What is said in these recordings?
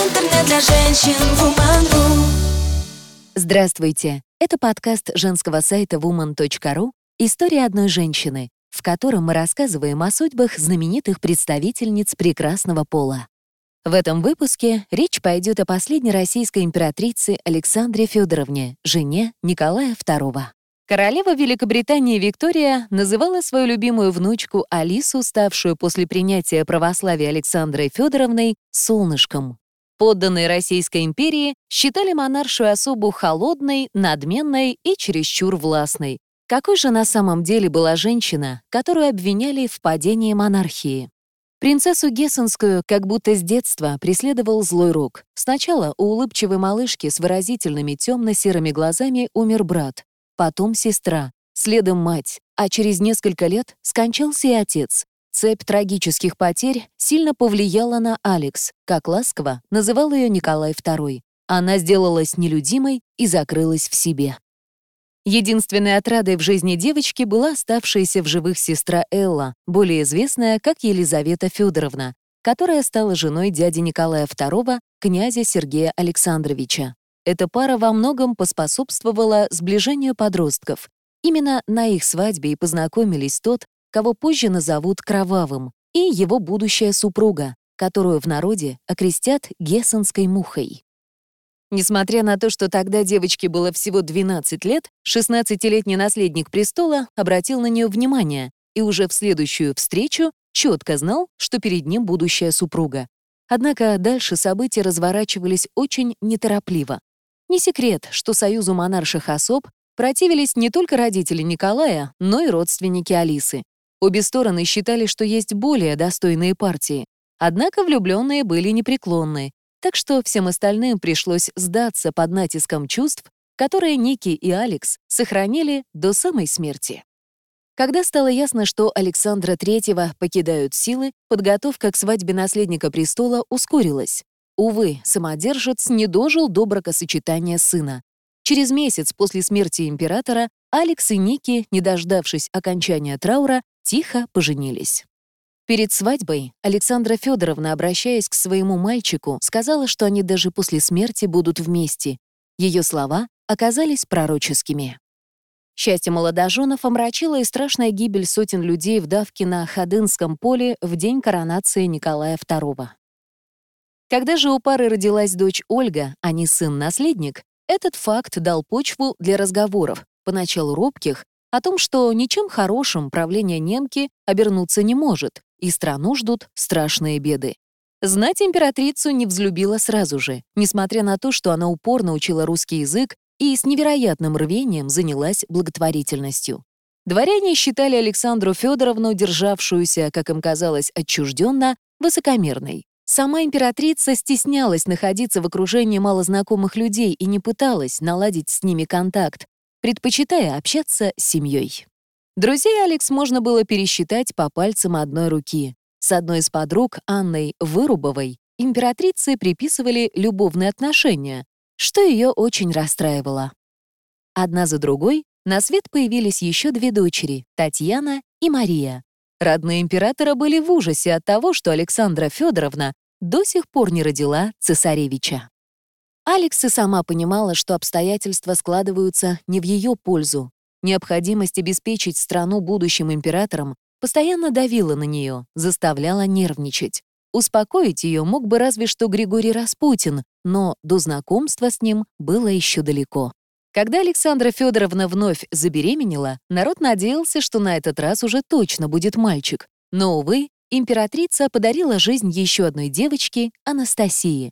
Интернет для женщин Woman.ru Здравствуйте! Это подкаст женского сайта woman.ru «История одной женщины», в котором мы рассказываем о судьбах знаменитых представительниц прекрасного пола. В этом выпуске речь пойдет о последней российской императрице Александре Федоровне, жене Николая II. Королева Великобритании Виктория называла свою любимую внучку Алису, ставшую после принятия православия Александрой Федоровной, «солнышком». Подданные Российской империи считали монаршую особу холодной, надменной и чересчур властной. Какой же на самом деле была женщина, которую обвиняли в падении монархии? Принцессу Гессенскую как будто с детства преследовал злой рок. Сначала у улыбчивой малышки с выразительными темно-серыми глазами умер брат, потом сестра, следом мать, а через несколько лет скончался и отец. Цепь трагических потерь сильно повлияла на Алекс, как ласково называл ее Николай II. Она сделалась нелюдимой и закрылась в себе. Единственной отрадой в жизни девочки была оставшаяся в живых сестра Элла, более известная как Елизавета Федоровна, которая стала женой дяди Николая II, князя Сергея Александровича. Эта пара во многом поспособствовала сближению подростков. Именно на их свадьбе и познакомились тот, кого позже назовут Кровавым, и его будущая супруга, которую в народе окрестят Гессенской мухой. Несмотря на то, что тогда девочке было всего 12 лет, 16-летний наследник престола обратил на нее внимание и уже в следующую встречу четко знал, что перед ним будущая супруга. Однако дальше события разворачивались очень неторопливо. Не секрет, что союзу монарших особ противились не только родители Николая, но и родственники Алисы. Обе стороны считали, что есть более достойные партии. Однако влюбленные были непреклонны, так что всем остальным пришлось сдаться под натиском чувств, которые Ники и Алекс сохранили до самой смерти. Когда стало ясно, что Александра III покидают силы, подготовка к свадьбе наследника престола ускорилась. Увы, самодержец не дожил до бракосочетания сына. Через месяц после смерти императора Алекс и Ники, не дождавшись окончания траура, тихо поженились. Перед свадьбой Александра Федоровна, обращаясь к своему мальчику, сказала, что они даже после смерти будут вместе. Ее слова оказались пророческими. Счастье молодоженов омрачило и страшная гибель сотен людей в давке на Ходынском поле в день коронации Николая II. Когда же у пары родилась дочь Ольга, а не сын-наследник, этот факт дал почву для разговоров, поначалу робких, о том, что ничем хорошим правление немки обернуться не может, и страну ждут страшные беды. Знать императрицу не взлюбила сразу же, несмотря на то, что она упорно учила русский язык и с невероятным рвением занялась благотворительностью. Дворяне считали Александру Федоровну, державшуюся, как им казалось, отчужденно, высокомерной. Сама императрица стеснялась находиться в окружении малознакомых людей и не пыталась наладить с ними контакт, предпочитая общаться с семьей. Друзей Алекс можно было пересчитать по пальцам одной руки. С одной из подруг, Анной Вырубовой, императрице приписывали любовные отношения, что ее очень расстраивало. Одна за другой на свет появились еще две дочери — Татьяна и Мария. Родные императора были в ужасе от того, что Александра Федоровна до сих пор не родила цесаревича. Алекс и сама понимала, что обстоятельства складываются не в ее пользу. Необходимость обеспечить страну будущим императором постоянно давила на нее, заставляла нервничать. Успокоить ее мог бы разве что Григорий Распутин, но до знакомства с ним было еще далеко. Когда Александра Федоровна вновь забеременела, народ надеялся, что на этот раз уже точно будет мальчик. Но, увы, императрица подарила жизнь еще одной девочке, Анастасии.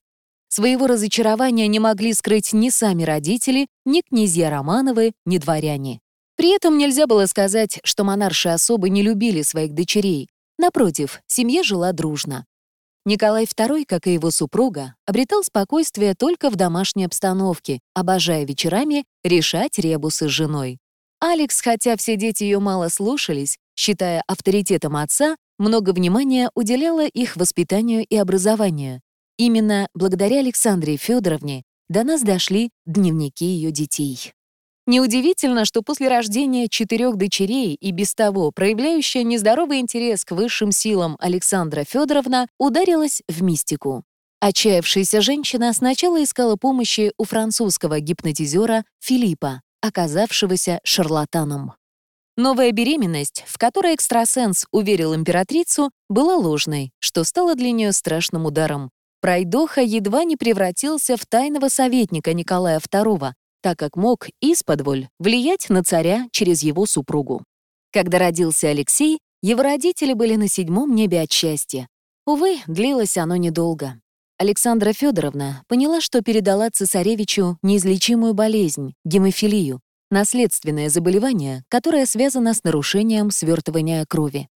Своего разочарования не могли скрыть ни сами родители, ни князья Романовы, ни дворяне. При этом нельзя было сказать, что монарши особо не любили своих дочерей. Напротив, семья жила дружно. Николай II, как и его супруга, обретал спокойствие только в домашней обстановке, обожая вечерами решать ребусы с женой. Алекс, хотя все дети ее мало слушались, считая авторитетом отца, много внимания уделяла их воспитанию и образованию. Именно благодаря Александре Федоровне до нас дошли дневники ее детей. Неудивительно, что после рождения четырех дочерей и без того проявляющая нездоровый интерес к высшим силам Александра Федоровна ударилась в мистику. Отчаявшаяся женщина сначала искала помощи у французского гипнотизера Филиппа, оказавшегося шарлатаном. Новая беременность, в которой экстрасенс уверил императрицу, была ложной, что стало для нее страшным ударом. Пройдоха едва не превратился в тайного советника Николая II, так как мог исподволь влиять на царя через его супругу. Когда родился Алексей, его родители были на седьмом небе от счастья. Увы, длилось оно недолго. Александра Федоровна поняла, что передала цесаревичу неизлечимую болезнь — гемофилию, наследственное заболевание, которое связано с нарушением свертывания крови.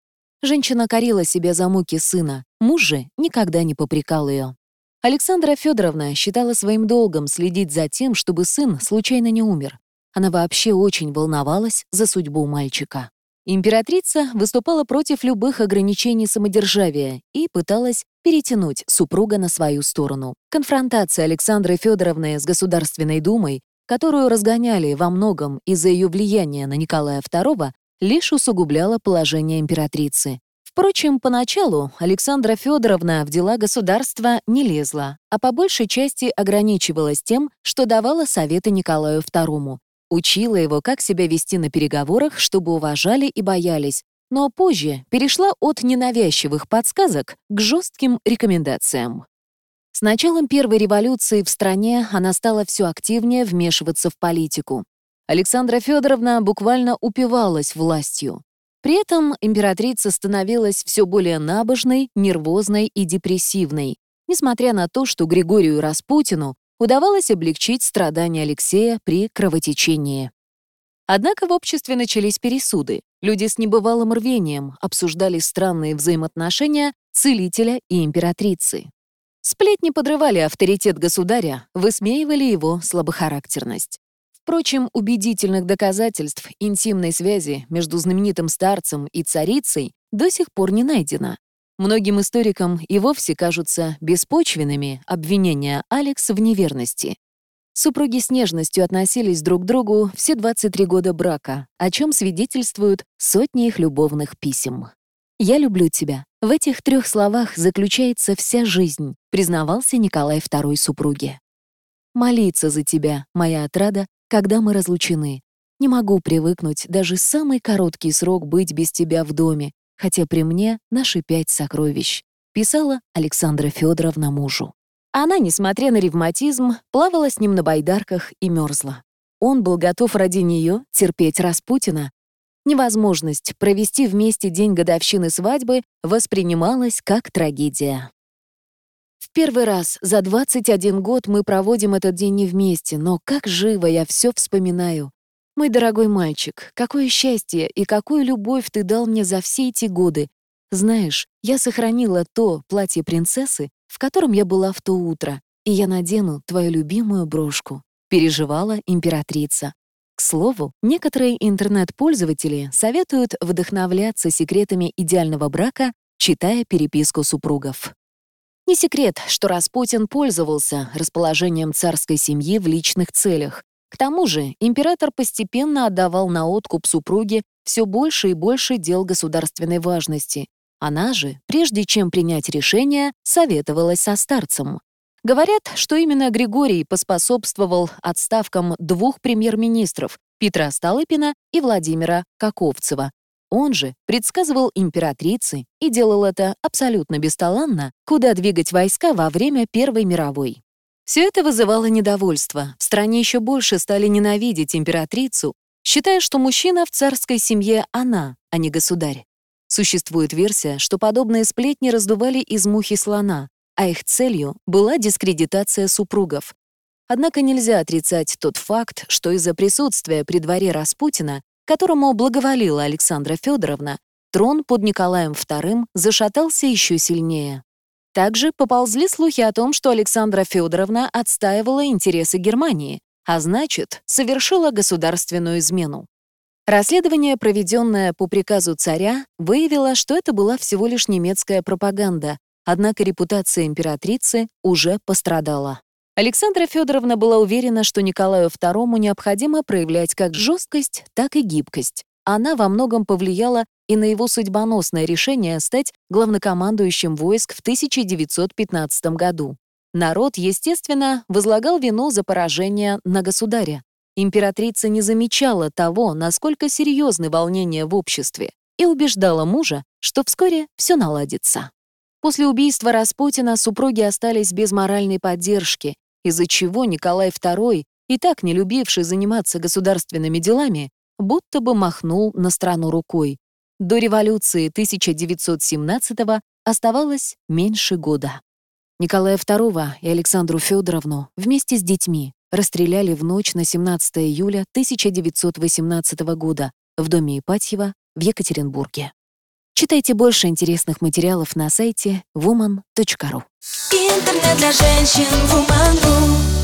Женщина корила себя за муки сына, муж же никогда не попрекал ее. Александра Федоровна считала своим долгом следить за тем, чтобы сын случайно не умер. Она вообще очень волновалась за судьбу мальчика. Императрица выступала против любых ограничений самодержавия и пыталась перетянуть супруга на свою сторону. Конфронтация Александры Федоровны с Государственной Думой которую разгоняли во многом из-за ее влияния на Николая II, лишь усугубляла положение императрицы. Впрочем, поначалу Александра Федоровна в дела государства не лезла, а по большей части ограничивалась тем, что давала советы Николаю II, учила его, как себя вести на переговорах, чтобы уважали и боялись, но позже перешла от ненавязчивых подсказок к жестким рекомендациям. С началом первой революции в стране она стала все активнее вмешиваться в политику. Александра Федоровна буквально упивалась властью. При этом императрица становилась все более набожной, нервозной и депрессивной, несмотря на то, что Григорию Распутину удавалось облегчить страдания Алексея при кровотечении. Однако в обществе начались пересуды. Люди с небывалым рвением обсуждали странные взаимоотношения целителя и императрицы. Сплетни подрывали авторитет государя, высмеивали его слабохарактерность. Впрочем, убедительных доказательств интимной связи между знаменитым старцем и царицей до сих пор не найдено. Многим историкам и вовсе кажутся беспочвенными обвинения Алекс в неверности. Супруги с нежностью относились друг к другу все 23 года брака, о чем свидетельствуют сотни их любовных писем. «Я люблю тебя». В этих трех словах заключается вся жизнь, признавался Николай II супруге. «Молиться за тебя, моя отрада, когда мы разлучены. Не могу привыкнуть даже самый короткий срок быть без тебя в доме, хотя при мне наши пять сокровищ», писала Александра Федоровна мужу. Она, несмотря на ревматизм, плавала с ним на байдарках и мерзла. Он был готов ради нее терпеть Распутина, Невозможность провести вместе день годовщины свадьбы воспринималась как трагедия. В первый раз за 21 год мы проводим этот день не вместе, но как живо я все вспоминаю. Мой дорогой мальчик, какое счастье и какую любовь ты дал мне за все эти годы. Знаешь, я сохранила то платье принцессы, в котором я была в то утро, и я надену твою любимую брошку», — переживала императрица. К слову, некоторые интернет-пользователи советуют вдохновляться секретами идеального брака, читая переписку супругов. Не секрет, что Распутин пользовался расположением царской семьи в личных целях. К тому же император постепенно отдавал на откуп супруге все больше и больше дел государственной важности. Она же, прежде чем принять решение, советовалась со старцем. Говорят, что именно Григорий поспособствовал отставкам двух премьер-министров Петра Столыпина и Владимира Каковцева. Он же предсказывал императрице и делал это абсолютно бесталанно, куда двигать войска во время Первой мировой. Все это вызывало недовольство. В стране еще больше стали ненавидеть императрицу, считая, что мужчина в царской семье она, а не государь. Существует версия, что подобные сплетни раздували из мухи слона, а их целью была дискредитация супругов. Однако нельзя отрицать тот факт, что из-за присутствия при дворе Распутина, которому благоволила Александра Федоровна, трон под Николаем II зашатался еще сильнее. Также поползли слухи о том, что Александра Федоровна отстаивала интересы Германии, а значит, совершила государственную измену. Расследование, проведенное по приказу царя, выявило, что это была всего лишь немецкая пропаганда, Однако репутация императрицы уже пострадала. Александра Федоровна была уверена, что Николаю II необходимо проявлять как жесткость, так и гибкость. Она во многом повлияла и на его судьбоносное решение стать главнокомандующим войск в 1915 году. Народ, естественно, возлагал вину за поражение на государя. Императрица не замечала того, насколько серьезны волнения в обществе, и убеждала мужа, что вскоре все наладится. После убийства Распутина супруги остались без моральной поддержки, из-за чего Николай II, и так не любивший заниматься государственными делами, будто бы махнул на страну рукой. До революции 1917-го оставалось меньше года. Николая II и Александру Федоровну вместе с детьми расстреляли в ночь на 17 июля 1918 года в доме Ипатьева в Екатеринбурге. Читайте больше интересных материалов на сайте woman.ru. Интернет для женщин Woman.ru